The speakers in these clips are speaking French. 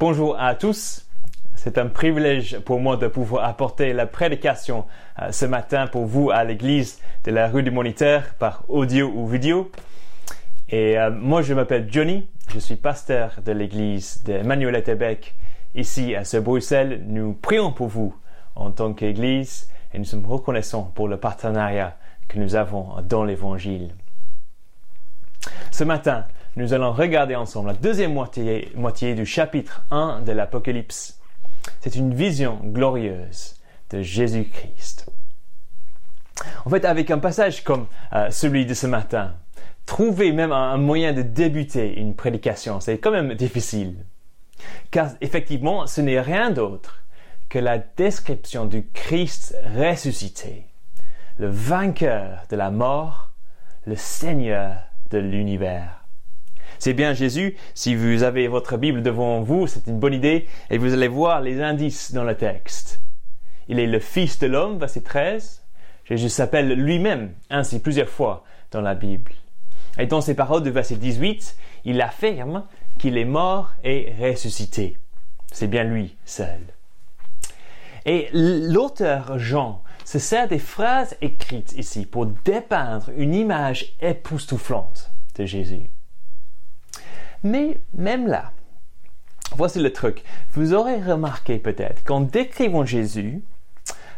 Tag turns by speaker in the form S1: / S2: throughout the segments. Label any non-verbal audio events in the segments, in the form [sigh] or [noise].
S1: Bonjour à tous. C'est un privilège pour moi de pouvoir apporter la prédication euh, ce matin pour vous à l'église de la rue du Moniteur par audio ou vidéo. Et euh, moi, je m'appelle Johnny. Je suis pasteur de l'église de Manuel Québec ici à ce Bruxelles. Nous prions pour vous en tant qu'église et nous sommes reconnaissants pour le partenariat que nous avons dans l'évangile. Ce matin, nous allons regarder ensemble la deuxième moitié, du chapitre 1 de l'Apocalypse. C'est une vision glorieuse de Jésus-Christ. En fait, avec un passage comme euh, celui de ce matin, trouver même un moyen de débuter une prédication, c'est quand même difficile. Car effectivement, ce n'est rien d'autre que la description du Christ ressuscité, le vainqueur de la mort, le Seigneur de l'univers. C'est bien Jésus, si vous avez votre Bible devant vous, c'est une bonne idée, et vous allez voir les indices dans le texte. Il est le Fils de l'homme, verset 13. Jésus s'appelle lui-même ainsi plusieurs fois dans la Bible. Et dans ses paroles de verset 18, il affirme qu'il est mort et ressuscité. C'est bien lui seul. Et l'auteur Jean se sert des phrases écrites ici pour dépeindre une image époustouflante de Jésus. Mais même là, voici le truc. Vous aurez remarqué peut-être qu'en décrivant Jésus,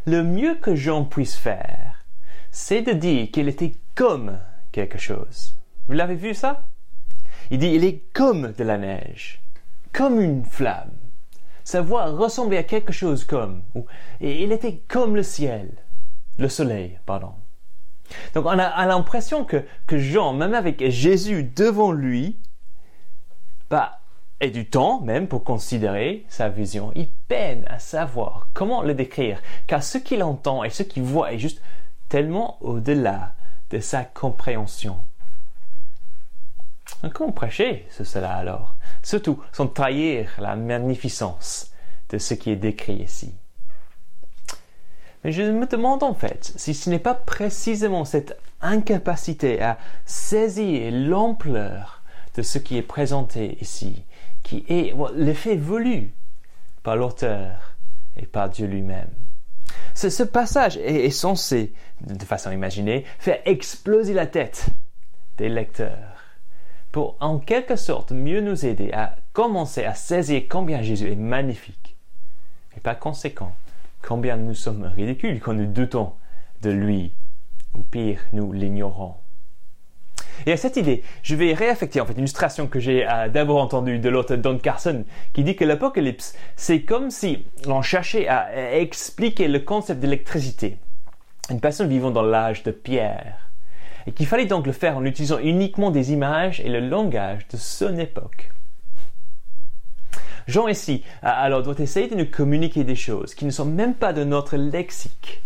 S1: le mieux que Jean puisse faire, c'est de dire qu'il était comme quelque chose. Vous l'avez vu ça? Il dit il est comme de la neige, comme une flamme. Sa voix ressemblait à quelque chose comme, et il était comme le ciel, le soleil, pardon. Donc on a, l'impression que, que Jean, même avec Jésus devant lui, bah, et du temps même pour considérer sa vision. Il peine à savoir comment le décrire, car ce qu'il entend et ce qu'il voit est juste tellement au-delà de sa compréhension. Comment prêcher ce cela alors Surtout sans trahir la magnificence de ce qui est décrit ici. Mais je me demande en fait si ce n'est pas précisément cette incapacité à saisir l'ampleur de ce qui est présenté ici, qui est l'effet voulu par l'auteur et par Dieu lui-même. Ce, passage est, censé, de façon imaginée, faire exploser la tête des lecteurs pour en quelque sorte mieux nous aider à commencer à saisir combien Jésus est magnifique et par conséquent combien nous sommes ridicules quand nous doutons de lui ou pire nous l'ignorons. Et à cette idée, je vais réaffecter en fait une illustration que j'ai euh, d'abord entendue de l'auteur Don Carson qui dit que l'apocalypse, c'est comme si l'on cherchait à expliquer le concept d'électricité. Une personne vivant dans l'âge de pierre. Et qu'il fallait donc le faire en utilisant uniquement des images et le langage de son époque. Jean ici, alors, doit essayer de nous communiquer des choses qui ne sont même pas de notre lexique,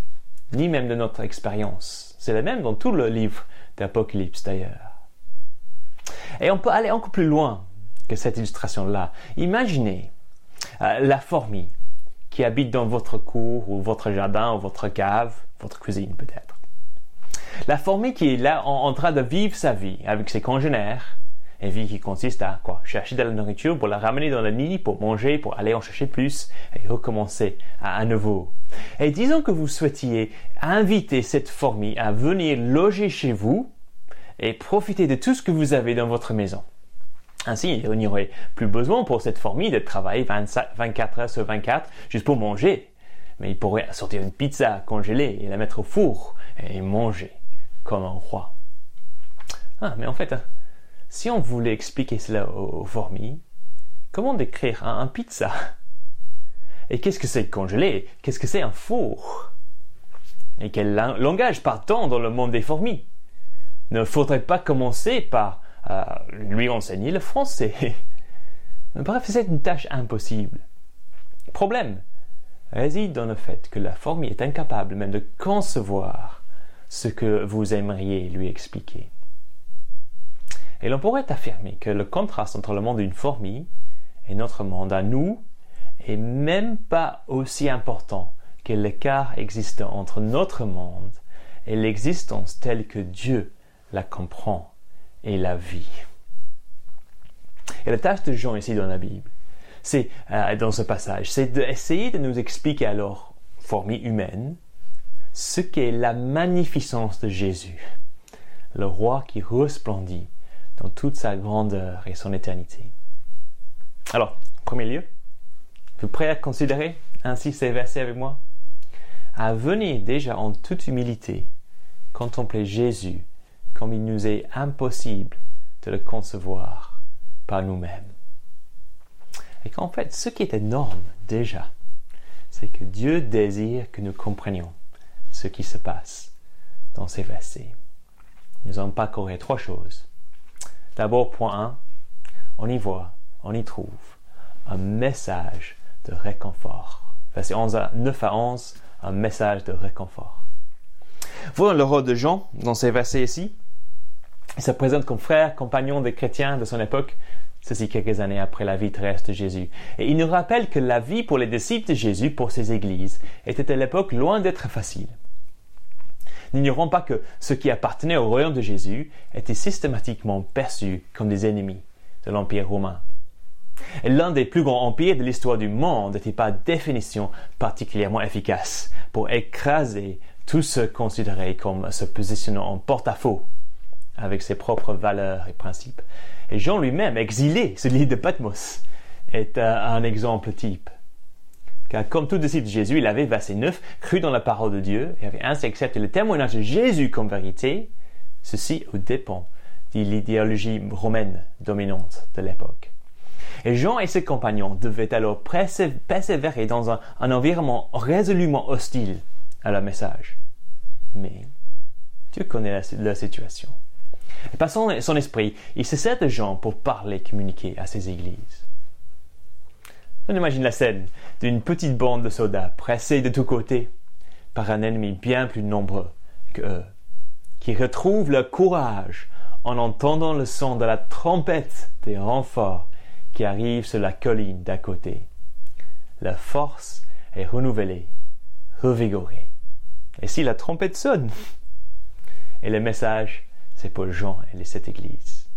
S1: ni même de notre expérience. C'est la même dans tout le livre d'Apocalypse d'ailleurs. Et on peut aller encore plus loin que cette illustration-là. Imaginez euh, la fourmi qui habite dans votre cour ou votre jardin ou votre cave, votre cuisine peut-être. La fourmi qui est là en, train de vivre sa vie avec ses congénères, une vie qui consiste à quoi chercher de la nourriture pour la ramener dans le nid, pour manger, pour aller en chercher plus et recommencer à, nouveau. Et disons que vous souhaitiez inviter cette fourmi à venir loger chez vous et profiter de tout ce que vous avez dans votre maison. Ainsi, il n'y aurait plus besoin pour cette fourmi de travailler 24 heures sur 24 juste pour manger. Mais il pourrait sortir une pizza congelée et la mettre au four et manger comme un roi. Ah, mais en fait, hein, si on voulait expliquer cela aux, fourmis, comment décrire un, pizza? Et qu'est-ce que c'est congelé? Qu'est-ce que c'est un four? Et quel langage partant dans le monde des fourmis? Ne faudrait pas commencer par euh, lui enseigner le français. [laughs] Bref, c'est une tâche impossible. Problème réside dans le fait que la fourmi est incapable même de concevoir ce que vous aimeriez lui expliquer. Et l'on pourrait affirmer que le contraste entre le monde d'une fourmi et notre monde à nous est même pas aussi important que l'écart existant entre notre monde et l'existence telle que Dieu la comprend et la vit. Et la tâche de Jean ici dans la Bible, c'est euh, dans ce passage, c'est d'essayer de nous expliquer alors, formée humaine, ce qu'est la magnificence de Jésus, le roi qui resplendit dans toute sa grandeur et son éternité. Alors, en premier lieu, vous prêt à considérer ainsi ces versets avec moi? À venir déjà en toute humilité contempler Jésus comme il nous est impossible de le concevoir par nous-mêmes. Et qu'en fait, ce qui est énorme déjà, c'est que Dieu désire que nous comprenions ce qui se passe dans ces versets. Nous allons parcourir trois choses. D'abord, point 1, on y voit, on y trouve un message de réconfort. Verset 11 à 9 à 11, un message de réconfort. Voyons le rôle de Jean dans ces versets ici. Il se présente comme frère, compagnon des chrétiens de son époque, ceci quelques années après la vie terrestre de Jésus. Et il nous rappelle que la vie pour les disciples de Jésus, pour ces églises, était à l'époque loin d'être facile. N'ignorons pas que ceux qui appartenaient au royaume de Jésus étaient systématiquement perçus comme des ennemis de l'Empire romain. L'un des plus grands empires de l'histoire du monde n'était par définition particulièrement efficace pour écraser tous ceux considérés comme se positionnant en porte-à-faux avec ses propres valeurs et principes. Et Jean lui-même, exilé sur l'île de Patmos, est un exemple type. Car comme tout disciple de Jésus, il avait, verset 9, cru dans la parole de Dieu et avait ainsi accepté le témoignage de Jésus comme vérité, ceci au dépend de l'idéologie romaine dominante de l'époque. Et Jean et ses compagnons devaient alors persévérer dans un, environnement résolument hostile à leur message. Mais Dieu connaît la, situation. Et par son, esprit, il se sert de Jean pour parler, communiquer à ses églises. On imagine la scène d'une petite bande de soldats pressés de tous côtés par un ennemi bien plus nombreux qu'eux, qui retrouvent leur courage en entendant le son de la trompette des renforts qui arrivent sur la colline d'à côté. Leur force est renouvelée, revigorée. Et si la trompette sonne Et le message, c'est pour Jean et les sept églises.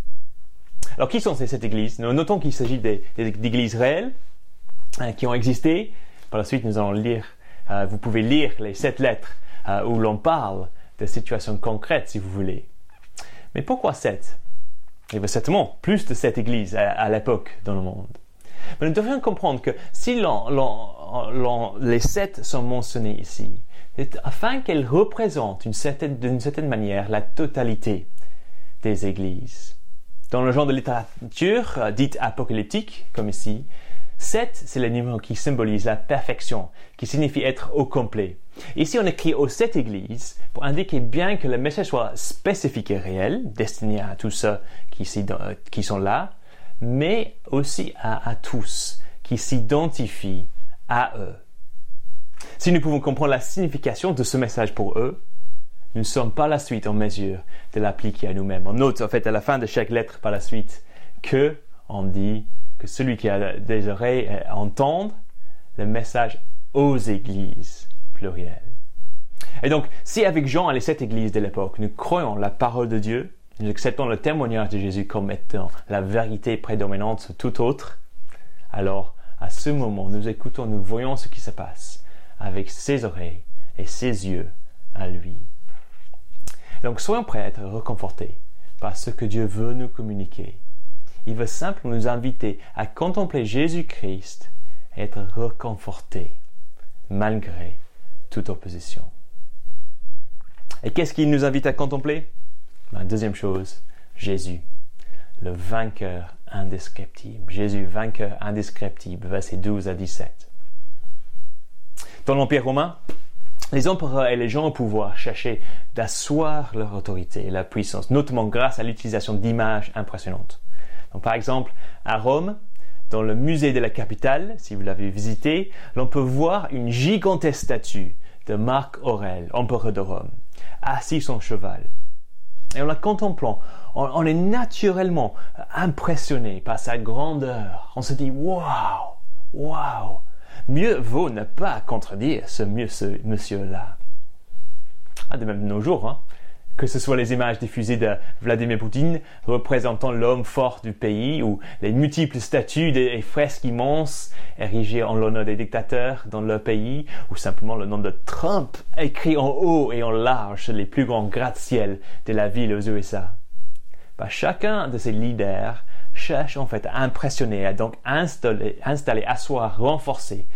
S1: Alors, qui sont ces sept églises? Nous notons qu'il s'agit d'églises réelles qui ont existé. Par la suite, nous allons lire, euh, vous pouvez lire les sept lettres euh, où l'on parle de situations concrètes, si vous voulez. Mais pourquoi sept? Il y avait certainement plus de sept églises à, l'époque dans le monde. Mais nous devrions comprendre que si les sept sont mentionnés ici, afin qu'elle représente d'une certaine, manière la totalité des églises. Dans le genre de littérature euh, dite apocalyptique, comme ici, 7, c'est le numéro qui symbolise la perfection, qui signifie être au complet. Ici, on écrit aux sept églises pour indiquer bien que le message soit spécifique et réel, destiné à tous ceux qui, sont là, mais aussi à tous, qui s'identifient à eux. Si nous pouvons comprendre la signification de ce message pour eux, nous ne sommes pas la suite en mesure de l'appliquer à nous-mêmes. On note en fait à la fin de chaque lettre par la suite que on dit que celui qui a des oreilles entende le message aux églises plurielles. Et donc, si avec Jean et les sept églises de l'époque, nous croyons la parole de Dieu, nous acceptons le témoignage de Jésus comme étant la vérité prédominante sur tout autre, alors à ce moment, nous écoutons, nous voyons ce qui se passe avec ses oreilles et ses yeux à lui. Donc soyons prêts à être reconfortés par ce que Dieu veut nous communiquer. Il veut simplement nous inviter à contempler Jésus-Christ et être reconfortés malgré toute opposition. Et qu'est-ce qu'il nous invite à contempler? La ben, deuxième chose, Jésus, le vainqueur indescriptible. Jésus, vainqueur indescriptible, versets 12 à 17. Dans l'Empire romain, les empereurs et les gens au pouvoir cherchaient d'asseoir leur autorité et leur puissance, notamment grâce à l'utilisation d'images impressionnantes. Donc, par exemple, à Rome, dans le musée de la capitale, si vous l'avez visité, l'on peut voir une gigantesque statue de Marc Aurèle, empereur de Rome, assis sur son cheval. Et en la contemplant, on, est naturellement impressionné par sa grandeur. On se dit, waouh, waouh, mieux vaut ne pas contredire ce, monsieur-là. Ah, de même de nos jours, hein. Que ce soit les images diffusées de Vladimir Poutine représentant l'homme fort du pays ou les multiples statues et fresques immenses érigées en l'honneur des dictateurs dans leur pays ou simplement le nom de Trump écrit en haut et en large sur les plus grands gratte-ciel de la ville aux USA. Bah, chacun de ces leaders cherche en fait à impressionner, à donc installer, installer asseoir, renforcer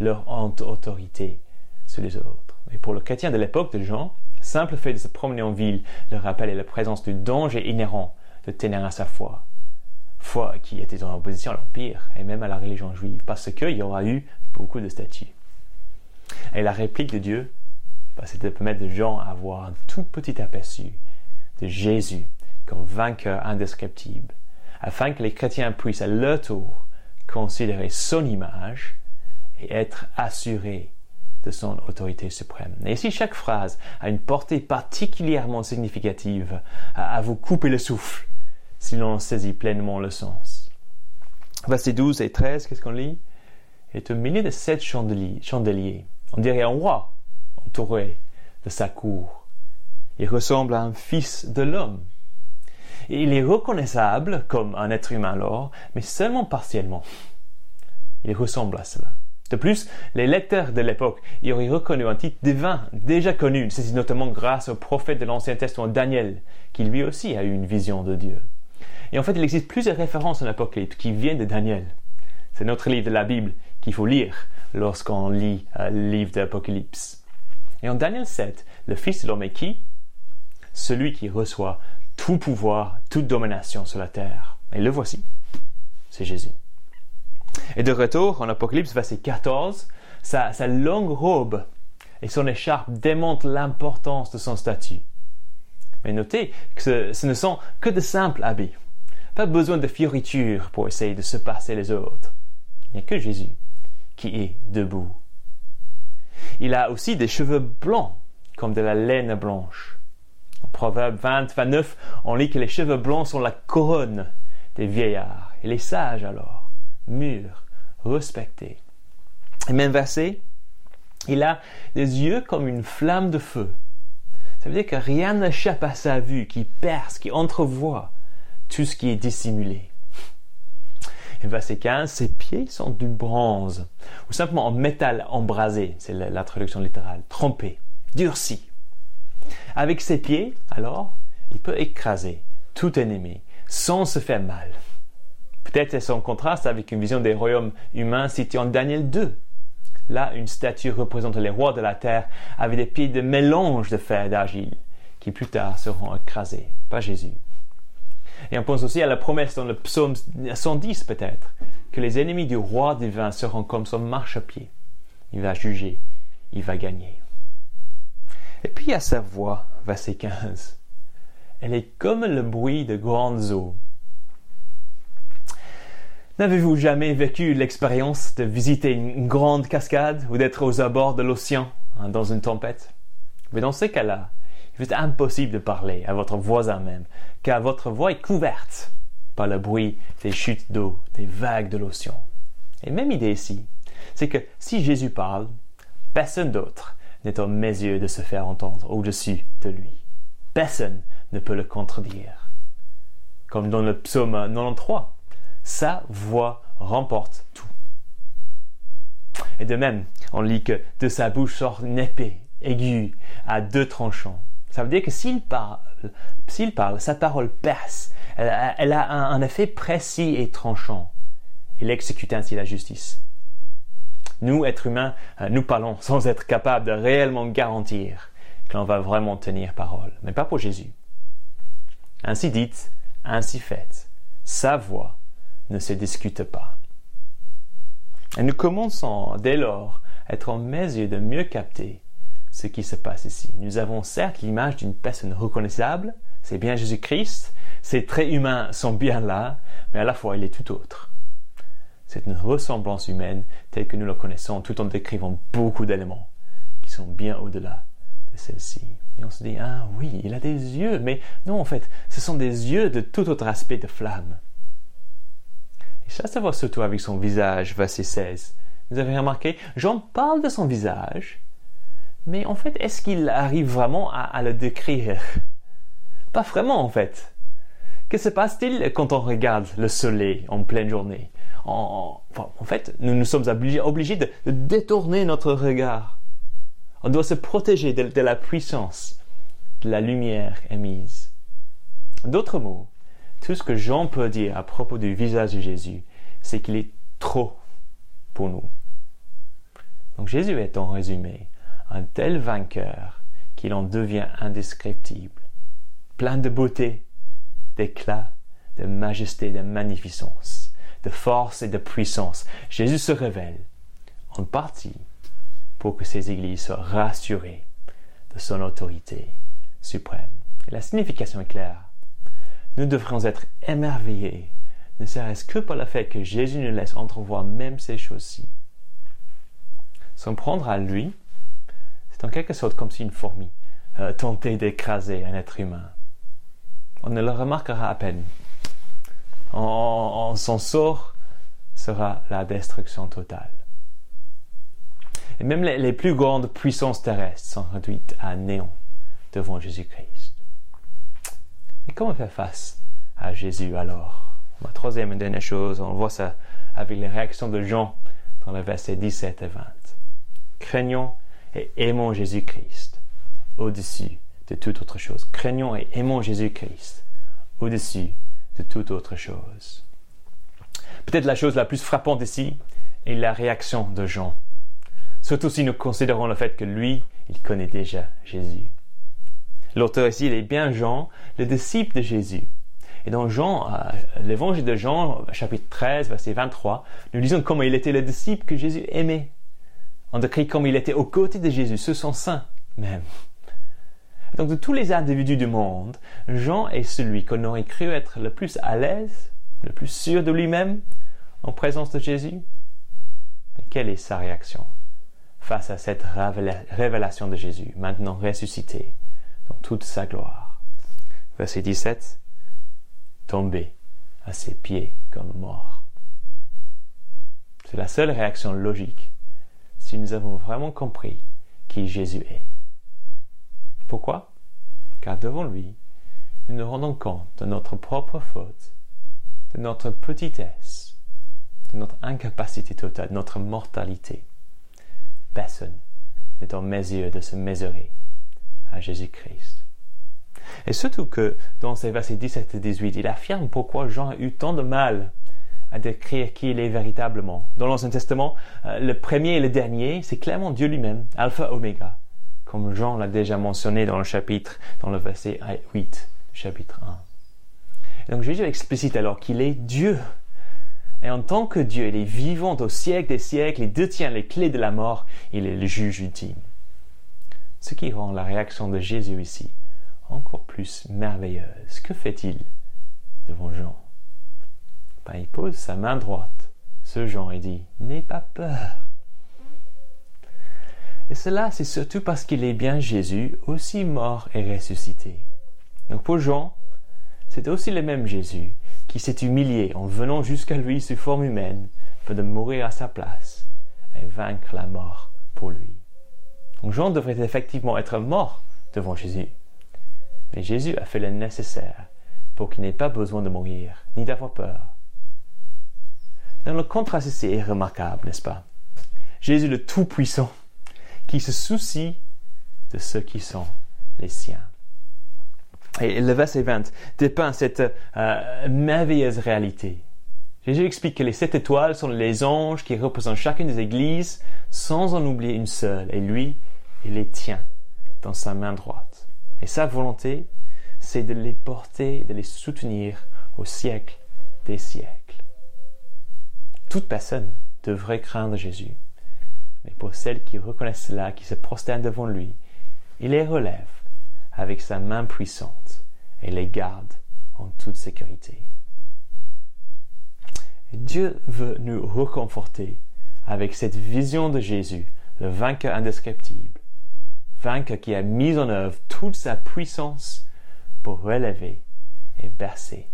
S1: leur autorité sur les autres. Et pour le chrétien de l'époque de Jean, simple fait de se promener en ville le rappel et la présence du danger inhérent de tenir à sa foi. Foi qui était en opposition à l'Empire et même à la religion juive, parce qu'il y aura eu beaucoup de statues. Et la réplique de Dieu, bah, c'était de permettre de Jean à avoir un tout petit aperçu de Jésus comme vainqueur indescriptible, afin que les chrétiens puissent à leur tour considérer son image et être assurés de son autorité suprême. Et ici, chaque phrase a une portée particulièrement significative à, vous couper le souffle si l'on saisit pleinement le sens. Versets 12 et 13, qu'est-ce qu'on lit? Est au milieu de sept chandeliers. On dirait un roi entouré de sa cour. Il ressemble à un fils de l'homme. Il est reconnaissable comme un être humain alors, mais seulement partiellement. Il ressemble à cela. De plus, les lecteurs de l'époque y auraient reconnu un titre divin déjà connu, c'est notamment grâce au prophète de l'Ancien Testament Daniel, qui lui aussi a eu une vision de Dieu. Et en fait, il existe plusieurs références en Apocalypse qui viennent de Daniel. C'est notre livre de la Bible qu'il faut lire lorsqu'on lit euh, le livre d'Apocalypse. Et en Daniel 7, le Fils de l'homme est qui? Celui qui reçoit tout pouvoir, toute domination sur la terre. Et le voici, c'est Jésus. Et de retour, en Apocalypse, verset 14, sa, sa longue robe et son écharpe démontrent l'importance de son statut. Mais notez que ce, ce, ne sont que de simples habits. Pas besoin de fioritures pour essayer de se passer les autres. Il n'y a que Jésus qui est debout. Il a aussi des cheveux blancs, comme de la laine blanche. En Proverbe 20, 29, on lit que les cheveux blancs sont la couronne des vieillards. Et les sages alors, mûrs, respectés. Et même verset, il a des yeux comme une flamme de feu. Ça veut dire que rien n'échappe à sa vue, qui perce, qui entrevoit tout ce qui est dissimulé. Et verset 15, ses pieds sont du bronze, ou simplement en métal embrasé, c'est la, traduction littérale, trempé, durci. Avec ses pieds, alors, il peut écraser tout ennemi sans se faire mal. Peut-être est-ce en contraste avec une vision des royaumes humains citée en Daniel 2. Là, une statue représentant les rois de la terre avec des pieds de mélange de fer et d'argile, qui plus tard seront écrasés, pas Jésus. Et on pense aussi à la promesse dans le psaume 110 peut-être, que les ennemis du roi divin seront comme son marchepied. Il va juger, il va gagner. Et puis à sa voix, verset 15, elle est comme le bruit de grandes eaux. N'avez-vous jamais vécu l'expérience de visiter une grande cascade ou d'être aux abords de l'océan hein, dans une tempête? Mais dans ce cas-là, il est impossible de parler à votre voisin même, car votre voix est couverte par le bruit des chutes d'eau, des vagues de l'océan. Et même idée ici, c'est que si Jésus parle, personne d'autre n'est en mesure de se faire entendre au-dessus de lui. Personne ne peut le contredire. Comme dans le psaume 93, sa voix remporte tout. Et de même, on lit que de sa bouche sort une épée aiguë à deux tranchants. Ça veut dire que s'il parle, sa parole perce. Elle, a un, effet précis et tranchant. Il exécute ainsi la justice. Nous, êtres humains, euh, nous parlons [laughs] sans être capables de réellement garantir que l'on va vraiment tenir parole, mais pas pour Jésus. Ainsi dite, ainsi faite, sa voix ne se discute pas. Et nous commençons dès lors à être en mesure de mieux capter ce qui se passe ici. Nous avons certes l'image d'une personne reconnaissable, c'est bien Jésus-Christ, ses traits humains sont bien là, mais à la fois il est tout autre. C'est une ressemblance humaine telle que nous la connaissons tout en décrivant beaucoup d'éléments qui sont bien au-delà de celle-ci. Et on se dit, ah oui, il a des yeux, mais non, en fait, ce sont des yeux de tout autre aspect de flamme. Ça se voit surtout avec son visage, verset 16. Vous avez remarqué, Jean parle de son visage, mais en fait, est-ce qu'il arrive vraiment à, le décrire? Pas vraiment en fait. Que se passe-t-il quand on regarde le soleil en pleine journée? En, fait, nous nous sommes obligés, de, détourner notre regard. On doit se protéger de la puissance de la lumière émise. D'autres mots, tout ce que Jean peut dire à propos du visage de Jésus, c'est qu'il est trop pour nous. Donc Jésus est en résumé un tel vainqueur qu'il en devient indescriptible, plein de beauté, d'éclat, de majesté, de magnificence, de force et de puissance. Jésus se révèle en partie pour que ces églises soient rassurées de son autorité suprême. Et la signification est claire. Nous devrions être émerveillés, ne serait-ce que par le fait que Jésus nous laisse entrevoir même ces choses-ci. S'en prendre à lui, c'est en quelque sorte comme si une fourmi euh, tentait d'écraser un être humain. On ne le remarquera à peine. En, son sort sera la destruction totale. Et même les, plus grandes puissances terrestres sont réduites à néant devant Jésus-Christ. Mais comment faire face à Jésus alors? Ma troisième et dernière chose, on voit ça avec les réactions de Jean dans les versets 17 et 20. Craignons et aimons Jésus-Christ au-dessus de toute autre chose. Craignons et aimons Jésus-Christ au-dessus de toute autre chose. Peut-être la chose la plus frappante ici est la réaction de Jean. Surtout si nous considérons le fait que lui, il connaît déjà Jésus. L'auteur ici, il est bien Jean, le disciple de Jésus. Et dans Jean, euh, l'évangile de Jean, chapitre 13, verset 23, nous lisons comment il était le disciple que Jésus aimait. On décrit comme il était aux côtés de Jésus, ce son saint même. Donc de tous les individus du monde, Jean est celui qu'on aurait cru être le plus à l'aise, le plus sûr de lui-même en présence de Jésus. Mais quelle est sa réaction face à cette révélation de Jésus, maintenant ressuscité? Dans toute sa gloire Verset 17. Tombé à ses pieds comme mort. C'est la seule réaction logique si nous avons vraiment compris qui Jésus est. Pourquoi? Car devant lui, nous nous rendons compte de notre propre faute, de notre petitesse, de notre incapacité totale, de notre mortalité. Personne n'est en mesure de se mesurer à Jésus-Christ. Et surtout que dans ces versets 17 et 18, il affirme pourquoi Jean a eu tant de mal à décrire qui il est véritablement. Dans l'Ancien Testament, euh, le premier et le dernier, c'est clairement Dieu lui-même, Alpha Oméga, comme Jean l'a déjà mentionné dans le chapitre, dans le verset 8, chapitre 1. donc Jésus explicite alors qu'il est Dieu. Et en tant que Dieu, il est vivant au siècle des siècles, il détient les clés de la mort, il est le juge ultime. Ce qui rend la réaction de Jésus ici encore plus merveilleuse. Que fait-il devant Jean? Ben, il pose sa main droite ce Jean et dit N'aie pas peur. Et cela, c'est surtout parce qu'il est bien Jésus, aussi mort et ressuscité. Donc pour Jean, c'est aussi le même Jésus qui s'est humilié en venant jusqu'à lui sous forme humaine pour de mourir à sa place et vaincre la mort pour lui. Donc Jean devrait effectivement être mort devant Jésus. Mais Jésus a fait le nécessaire pour qu'il n'ait pas besoin de mourir, ni d'avoir peur, le contraste ici est remarquable, n'est-ce pas? Jésus le Tout-Puissant, qui se soucie de ceux qui sont les siens. Et le verset 20 dépeint cette euh, merveilleuse réalité. Jésus explique que les sept étoiles sont les anges qui représentent chacune des églises sans en oublier une seule. Et lui, il les tient dans sa main droite. Et sa volonté, c'est de les porter, de les soutenir au siècle des siècles. Toute personne devrait craindre Jésus. Mais pour celles qui reconnaissent cela, qui se prosternent devant lui, il les relève avec sa main puissante et les garde en toute sécurité. Dieu veut nous reconforter avec cette vision de Jésus, le vainqueur indescriptible, vainqueur qui a mis en œuvre toute sa puissance pour relever et bercer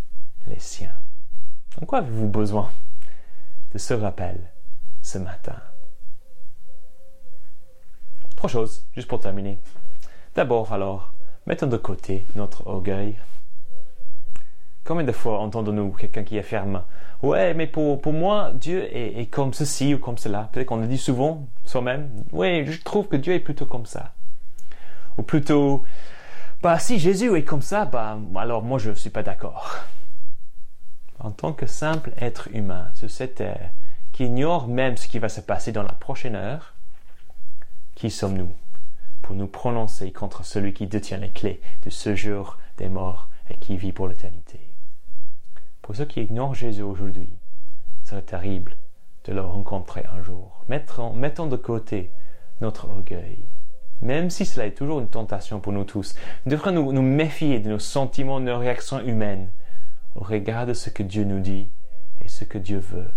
S1: les siens. En quoi avez-vous besoin de ce rappel ce matin? Trois choses, juste pour terminer. D'abord, alors, mettons de côté notre orgueil. Combien de fois entendons-nous quelqu'un qui affirme Ouais, mais pour, pour moi, Dieu est, est comme ceci ou comme cela Peut-être qu'on le dit souvent soi-même Oui, je trouve que Dieu est plutôt comme ça. Ou plutôt Bah, si Jésus est comme ça, bah, alors moi je ne suis pas d'accord. En tant que simple être humain sur cette terre, qui ignore même ce qui va se passer dans la prochaine heure, qui sommes-nous pour nous prononcer contre celui qui détient les clés de ce jour des morts et qui vit pour l'éternité? Pour ceux qui ignorent Jésus aujourd'hui, serait terrible de le rencontrer un jour. Mettons, mettons de côté notre orgueil. Même si cela est toujours une tentation pour nous tous, nous devrions nous, nous méfier de nos sentiments, de nos réactions humaines au regard de ce que Dieu nous dit et ce que Dieu veut.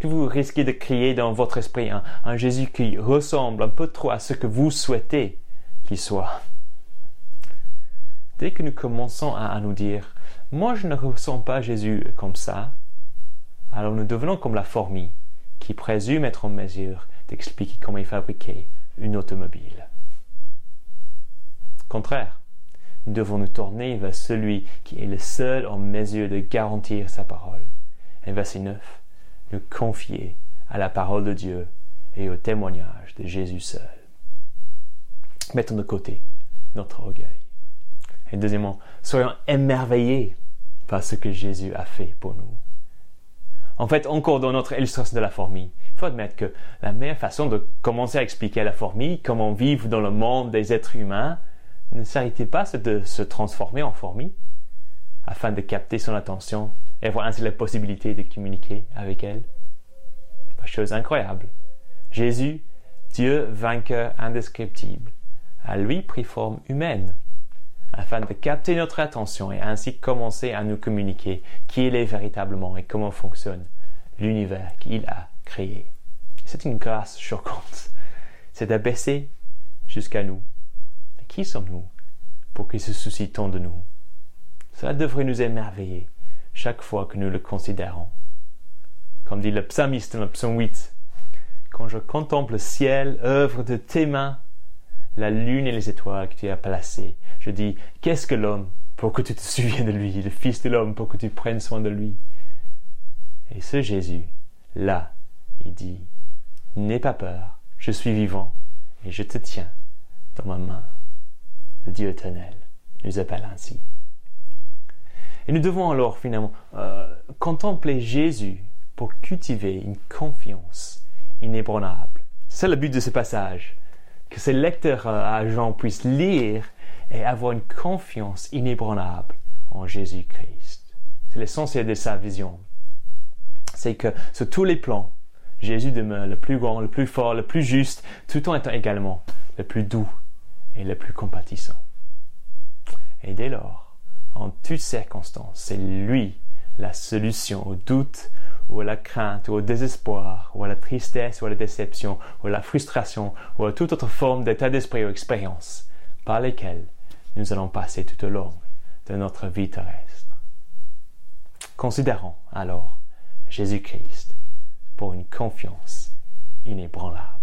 S1: Que vous risquez de crier dans votre esprit un, Jésus qui ressemble un peu trop à ce que vous souhaitez qu'il soit. Dès que nous commençons à, à nous dire moi je ne ressens pas Jésus comme ça, alors nous devenons comme la fourmi qui présume être en mesure d'expliquer comment est fabriquée une automobile. Contraire, nous devons nous tourner vers celui qui est le seul en mesure de garantir sa parole. Et verset 9, nous confier à la parole de Dieu et au témoignage de Jésus seul. Mettons de côté notre orgueil. Et deuxièmement, soyons émerveillés par ce que Jésus a fait pour nous. En fait, encore dans notre illustration de la fourmi, il faut admettre que la meilleure façon de commencer à expliquer à la fourmi comment vivre dans le monde des êtres humains ne s'arrêtait pas de se transformer en fourmi afin de capter son attention et avoir ainsi la possibilité de communiquer avec elle. Chose incroyable. Jésus, Dieu vainqueur indescriptible, a lui pris forme humaine afin de capter notre attention et ainsi commencer à nous communiquer qui il est véritablement et comment fonctionne l'univers qu'il a créé. C'est une grâce choquante. C'est d'abaisser jusqu'à nous. Mais qui sommes-nous pour qu'il se soucie tant de nous? Cela devrait nous émerveiller chaque fois que nous le considérons. Comme dit le psalmiste dans le psaume 8, quand je contemple le ciel, œuvre de tes mains, la lune et les étoiles que tu as placées, je dis, qu'est-ce que l'homme pour que tu te souviennes de lui, le Fils de l'homme pour que tu prennes soin de lui. Et ce Jésus, là, il dit, n'aie pas peur, je suis vivant et je te tiens dans ma main. Le Dieu éternel nous appelle ainsi. Et nous devons alors finalement euh, contempler Jésus pour cultiver une confiance inébranlable. C'est le but de ce passage, que ces lecteurs à Jean puissent lire et avoir une confiance inébranlable en Jésus-Christ. C'est l'essentiel de sa vision. C'est que sur tous les plans, Jésus demeure le plus grand, le plus fort, le plus juste, tout en étant également le plus doux et le plus compatissant. Et dès lors, en toutes circonstances, c'est lui la solution au doute, ou à la crainte, ou au désespoir, ou à la tristesse, ou à la déception, ou à la frustration, ou à toute autre forme d'état d'esprit ou expérience par lesquelles nous allons passer tout au long de notre vie terrestre. Considérons alors Jésus-Christ pour une confiance inébranlable.